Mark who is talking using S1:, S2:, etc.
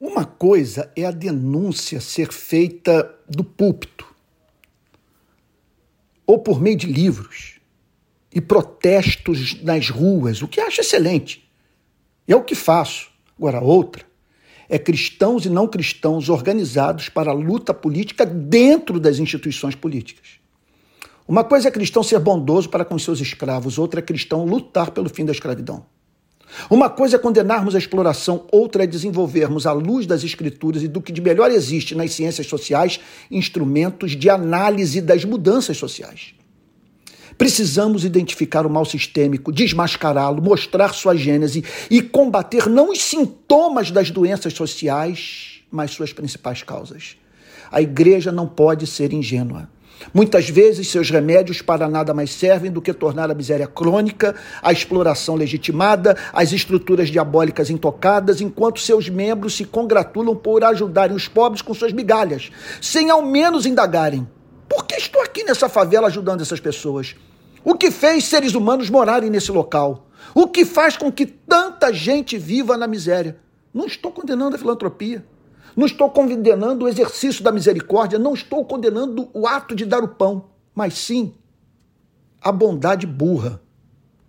S1: Uma coisa é a denúncia ser feita do púlpito ou por meio de livros e protestos nas ruas, o que acho excelente. É o que faço. Agora, outra é cristãos e não cristãos organizados para a luta política dentro das instituições políticas. Uma coisa é cristão ser bondoso para com seus escravos, outra é cristão lutar pelo fim da escravidão. Uma coisa é condenarmos a exploração, outra é desenvolvermos, à luz das escrituras e do que de melhor existe nas ciências sociais, instrumentos de análise das mudanças sociais. Precisamos identificar o mal sistêmico, desmascará-lo, mostrar sua gênese e combater não os sintomas das doenças sociais, mas suas principais causas. A igreja não pode ser ingênua. Muitas vezes seus remédios para nada mais servem do que tornar a miséria crônica, a exploração legitimada, as estruturas diabólicas intocadas, enquanto seus membros se congratulam por ajudarem os pobres com suas migalhas, sem ao menos indagarem. Por que estou aqui nessa favela ajudando essas pessoas? O que fez seres humanos morarem nesse local? O que faz com que tanta gente viva na miséria? Não estou condenando a filantropia. Não estou condenando o exercício da misericórdia, não estou condenando o ato de dar o pão, mas sim a bondade burra